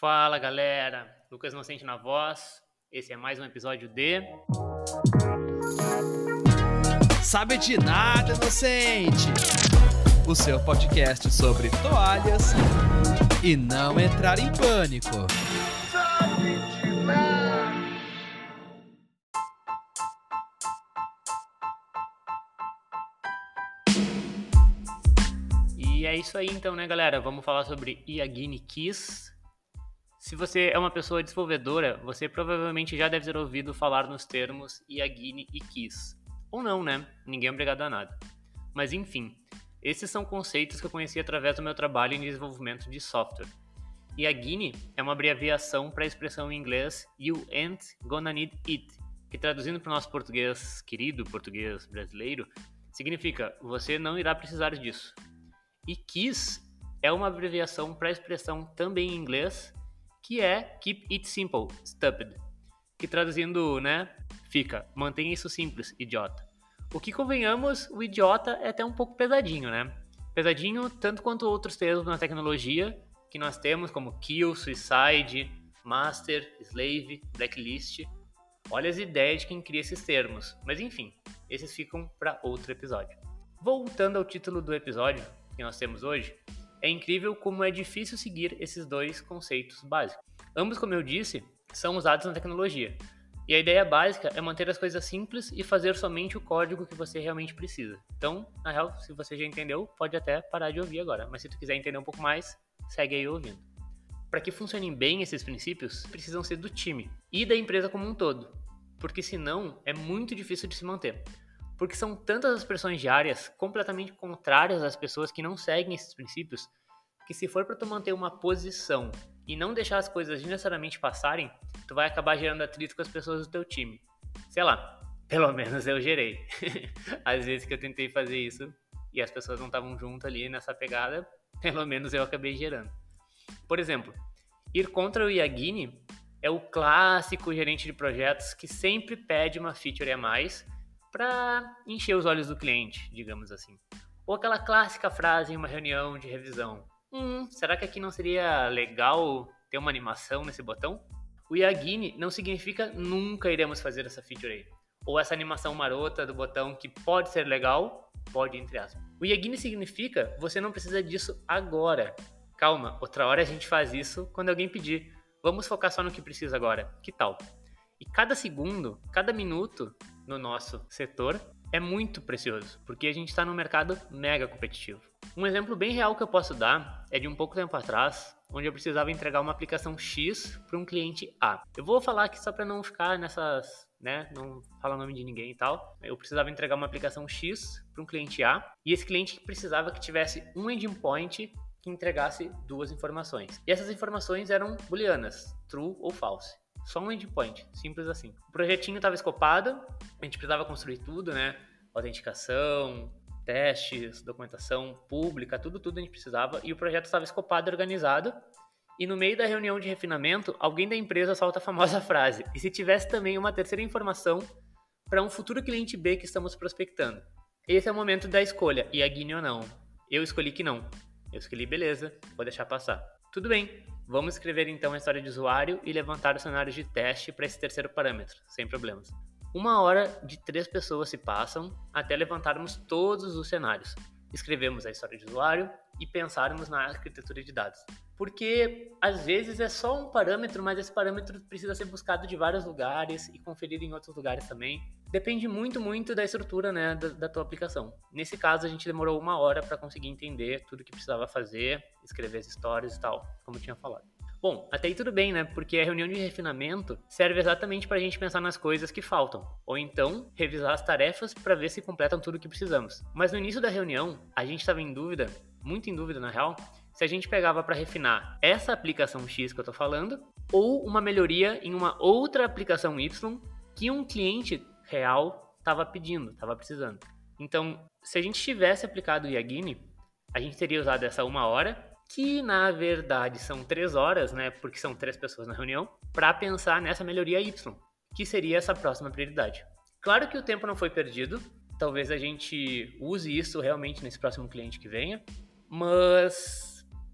Fala galera, Lucas Inocente na voz. Esse é mais um episódio de. Sabe de nada, inocente! O seu podcast sobre toalhas e não entrar em pânico. E é isso aí então, né, galera? Vamos falar sobre Yagini Kiss. Se você é uma pessoa desenvolvedora, você provavelmente já deve ter ouvido falar nos termos Yagini e Kiss. Ou não, né? Ninguém é obrigado a nada. Mas enfim, esses são conceitos que eu conheci através do meu trabalho em desenvolvimento de software. Yagini é uma abreviação para a expressão em inglês You ain't gonna need it, que traduzindo para o nosso português querido, português brasileiro, significa você não irá precisar disso. E KISS é uma abreviação para a expressão também em inglês, que é Keep It Simple, Stupid, que traduzindo, né, fica mantenha isso simples, idiota. O que convenhamos, o idiota é até um pouco pesadinho, né? Pesadinho tanto quanto outros termos na tecnologia que nós temos, como kill, suicide, master, slave, blacklist. Olha as ideias de quem cria esses termos, mas enfim, esses ficam para outro episódio. Voltando ao título do episódio, que nós temos hoje, é incrível como é difícil seguir esses dois conceitos básicos. Ambos, como eu disse, são usados na tecnologia. E a ideia básica é manter as coisas simples e fazer somente o código que você realmente precisa. Então, na real, se você já entendeu, pode até parar de ouvir agora. Mas se tu quiser entender um pouco mais, segue aí ouvindo. Para que funcionem bem esses princípios, precisam ser do time e da empresa como um todo, porque senão é muito difícil de se manter porque são tantas as pressões diárias completamente contrárias às pessoas que não seguem esses princípios, que se for para tu manter uma posição e não deixar as coisas necessariamente passarem, tu vai acabar gerando atrito com as pessoas do teu time. Sei lá, pelo menos eu gerei. Às vezes que eu tentei fazer isso e as pessoas não estavam junto ali nessa pegada, pelo menos eu acabei gerando. Por exemplo, ir contra o Yagini é o clássico gerente de projetos que sempre pede uma feature a mais para encher os olhos do cliente, digamos assim. Ou aquela clássica frase em uma reunião de revisão: Hum, será que aqui não seria legal ter uma animação nesse botão? O Yagini não significa nunca iremos fazer essa feature aí. Ou essa animação marota do botão que pode ser legal, pode entre aspas. O Yagini significa você não precisa disso agora. Calma, outra hora a gente faz isso quando alguém pedir. Vamos focar só no que precisa agora. Que tal? E cada segundo, cada minuto no nosso setor é muito precioso, porque a gente está num mercado mega competitivo. Um exemplo bem real que eu posso dar é de um pouco tempo atrás, onde eu precisava entregar uma aplicação X para um cliente A. Eu vou falar aqui só para não ficar nessas, né, não falar o nome de ninguém e tal. Eu precisava entregar uma aplicação X para um cliente A, e esse cliente precisava que tivesse um endpoint que entregasse duas informações. E essas informações eram booleanas, true ou false. Só um endpoint, simples assim. O projetinho estava escopado, a gente precisava construir tudo, né? Autenticação, testes, documentação pública, tudo, tudo a gente precisava. E o projeto estava escopado organizado. E no meio da reunião de refinamento, alguém da empresa solta a famosa frase: e se tivesse também uma terceira informação para um futuro cliente B que estamos prospectando? Esse é o momento da escolha, e a Guine ou não. Eu escolhi que não. Eu escolhi beleza, vou deixar passar. Tudo bem, Vamos escrever então a história de usuário e levantar os cenários de teste para esse terceiro parâmetro, sem problemas. Uma hora de três pessoas se passam até levantarmos todos os cenários. Escrevemos a história de usuário e pensarmos na arquitetura de dados. Porque às vezes é só um parâmetro, mas esse parâmetro precisa ser buscado de vários lugares e conferido em outros lugares também. Depende muito, muito da estrutura né, da, da tua aplicação. Nesse caso, a gente demorou uma hora para conseguir entender tudo que precisava fazer, escrever as histórias e tal, como eu tinha falado. Bom, até aí tudo bem, né? Porque a reunião de refinamento serve exatamente para a gente pensar nas coisas que faltam, ou então revisar as tarefas para ver se completam tudo o que precisamos. Mas no início da reunião, a gente estava em dúvida, muito em dúvida na real, se a gente pegava para refinar essa aplicação X que eu estou falando, ou uma melhoria em uma outra aplicação Y que um cliente real estava pedindo, estava precisando. Então, se a gente tivesse aplicado o Yagini, a gente teria usado essa uma hora, que na verdade são três horas, né? Porque são três pessoas na reunião, para pensar nessa melhoria Y, que seria essa próxima prioridade. Claro que o tempo não foi perdido, talvez a gente use isso realmente nesse próximo cliente que venha, mas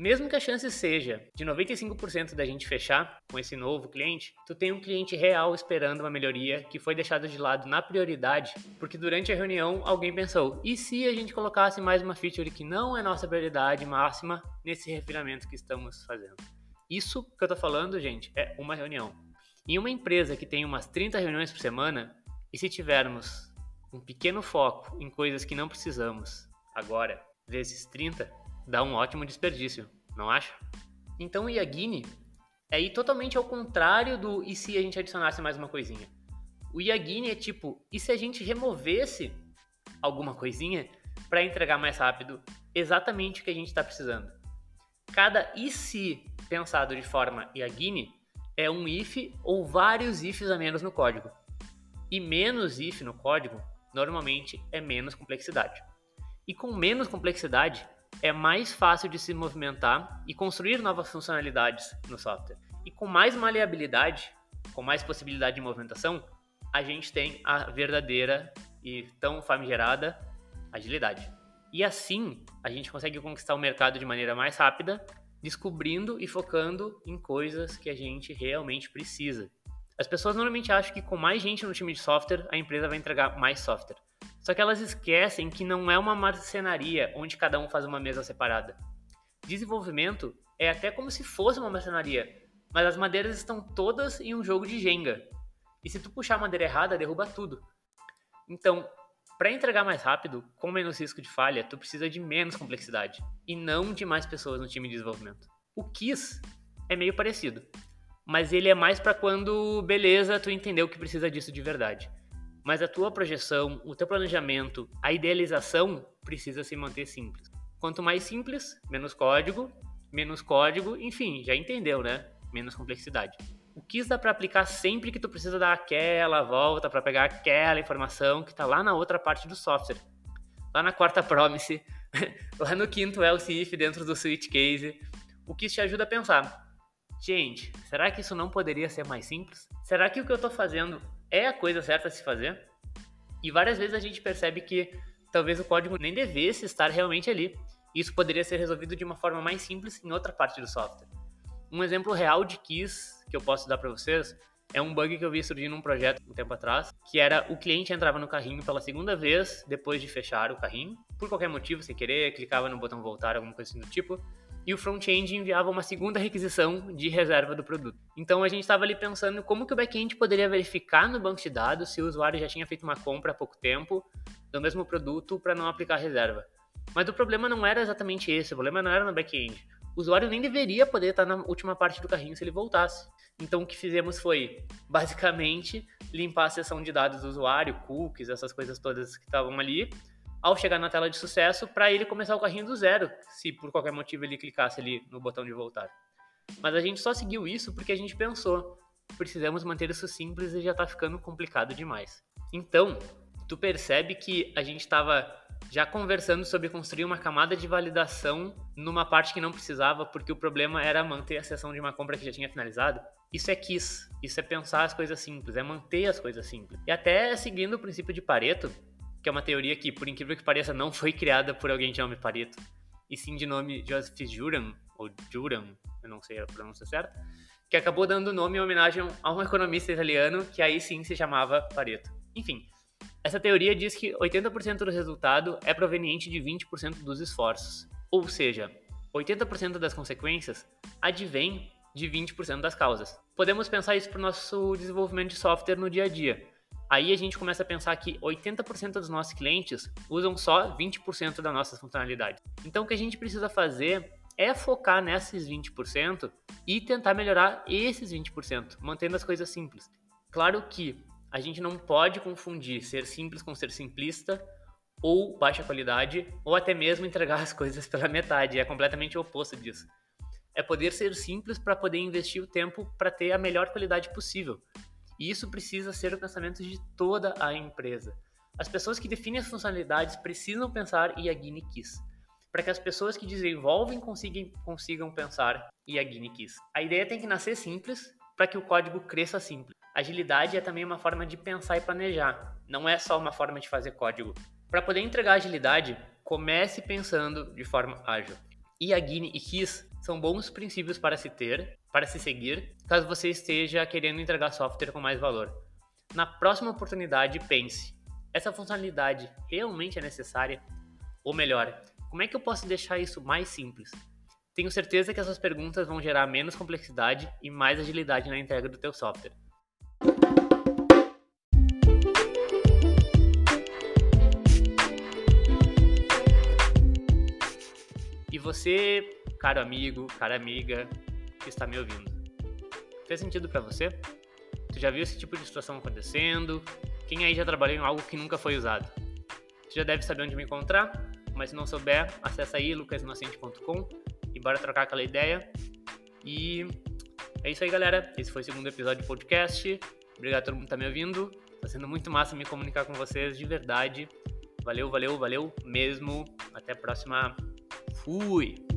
mesmo que a chance seja de 95% da gente fechar com esse novo cliente, tu tem um cliente real esperando uma melhoria que foi deixada de lado na prioridade, porque durante a reunião alguém pensou: e se a gente colocasse mais uma feature que não é nossa prioridade máxima nesse refinamento que estamos fazendo? Isso que eu tô falando, gente, é uma reunião. Em uma empresa que tem umas 30 reuniões por semana, e se tivermos um pequeno foco em coisas que não precisamos agora, vezes 30, dá um ótimo desperdício, não acha? Então o Yagini é ir totalmente ao contrário do e se a gente adicionasse mais uma coisinha. O Yagini é tipo, e se a gente removesse alguma coisinha para entregar mais rápido exatamente o que a gente está precisando? Cada e se pensado de forma Yagini é um if ou vários ifs a menos no código. E menos if no código normalmente é menos complexidade. E com menos complexidade é mais fácil de se movimentar e construir novas funcionalidades no software. E com mais maleabilidade, com mais possibilidade de movimentação, a gente tem a verdadeira e tão famigerada agilidade. E assim, a gente consegue conquistar o mercado de maneira mais rápida descobrindo e focando em coisas que a gente realmente precisa. As pessoas normalmente acham que com mais gente no time de software, a empresa vai entregar mais software. Só que elas esquecem que não é uma marcenaria onde cada um faz uma mesa separada. Desenvolvimento é até como se fosse uma marcenaria, mas as madeiras estão todas em um jogo de Jenga. E se tu puxar a madeira errada, derruba tudo. Então, para entregar mais rápido, com menos risco de falha, tu precisa de menos complexidade e não de mais pessoas no time de desenvolvimento. O KISS é meio parecido, mas ele é mais para quando, beleza, tu entendeu que precisa disso de verdade. Mas a tua projeção, o teu planejamento, a idealização precisa se manter simples. Quanto mais simples, menos código, menos código, enfim, já entendeu, né? Menos complexidade. O KISS dá para aplicar sempre que tu precisa dar aquela volta para pegar aquela informação que está lá na outra parte do software. Lá na quarta promise, lá no quinto else if dentro do switch case. O KISS te ajuda a pensar. Gente, será que isso não poderia ser mais simples? Será que o que eu estou fazendo é a coisa certa a se fazer? E várias vezes a gente percebe que talvez o código nem devesse estar realmente ali. Isso poderia ser resolvido de uma forma mais simples em outra parte do software. Um exemplo real de KISS que eu posso dar para vocês é um bug que eu vi surgir num projeto um tempo atrás, que era o cliente entrava no carrinho pela segunda vez depois de fechar o carrinho, por qualquer motivo, sem querer, clicava no botão voltar, alguma coisa assim do tipo, e o front-end enviava uma segunda requisição de reserva do produto. Então a gente estava ali pensando como que o back-end poderia verificar no banco de dados se o usuário já tinha feito uma compra há pouco tempo do mesmo produto para não aplicar reserva. Mas o problema não era exatamente esse, o problema não era no back-end. O usuário nem deveria poder estar na última parte do carrinho se ele voltasse. Então o que fizemos foi, basicamente, limpar a seção de dados do usuário, cookies, essas coisas todas que estavam ali, ao chegar na tela de sucesso, para ele começar o carrinho do zero, se por qualquer motivo ele clicasse ali no botão de voltar. Mas a gente só seguiu isso porque a gente pensou, precisamos manter isso simples e já está ficando complicado demais. Então, tu percebe que a gente estava já conversando sobre construir uma camada de validação numa parte que não precisava, porque o problema era manter a sessão de uma compra que já tinha finalizado. Isso é KISS, isso é pensar as coisas simples, é manter as coisas simples. E até seguindo o princípio de Pareto, que é uma teoria que, por incrível que pareça, não foi criada por alguém de nome Pareto, e sim de nome Joseph Juran, ou Juran, eu não sei a pronúncia certa, que acabou dando nome em homenagem a um economista italiano que aí sim se chamava Pareto. Enfim, essa teoria diz que 80% do resultado é proveniente de 20% dos esforços. Ou seja, 80% das consequências advém de 20% das causas. Podemos pensar isso para o nosso desenvolvimento de software no dia a dia. Aí a gente começa a pensar que 80% dos nossos clientes usam só 20% das nossas funcionalidades. Então o que a gente precisa fazer é focar nesses 20% e tentar melhorar esses 20%, mantendo as coisas simples. Claro que a gente não pode confundir ser simples com ser simplista ou baixa qualidade, ou até mesmo entregar as coisas pela metade. É completamente o oposto disso. É poder ser simples para poder investir o tempo para ter a melhor qualidade possível. E isso precisa ser o pensamento de toda a empresa. As pessoas que definem as funcionalidades precisam pensar Yagini Kiss, para que as pessoas que desenvolvem consigam, consigam pensar Yagini Kiss. A ideia tem que nascer simples para que o código cresça simples. Agilidade é também uma forma de pensar e planejar, não é só uma forma de fazer código. Para poder entregar agilidade, comece pensando de forma ágil. Yagini e KISS são bons princípios para se ter, para se seguir, caso você esteja querendo entregar software com mais valor. Na próxima oportunidade, pense: essa funcionalidade realmente é necessária? Ou melhor, como é que eu posso deixar isso mais simples? Tenho certeza que essas perguntas vão gerar menos complexidade e mais agilidade na entrega do teu software. E você, caro amigo, cara amiga que está me ouvindo, fez sentido para você? Tu já viu esse tipo de situação acontecendo? Quem aí já trabalhou em algo que nunca foi usado? Você já deve saber onde me encontrar, mas se não souber, acessa aí lucasinocente.com e bora trocar aquela ideia. E é isso aí, galera. Esse foi o segundo episódio do podcast. Obrigado a todo mundo que tá me ouvindo. Tá sendo muito massa me comunicar com vocês, de verdade. Valeu, valeu, valeu mesmo. Até a próxima. Fui!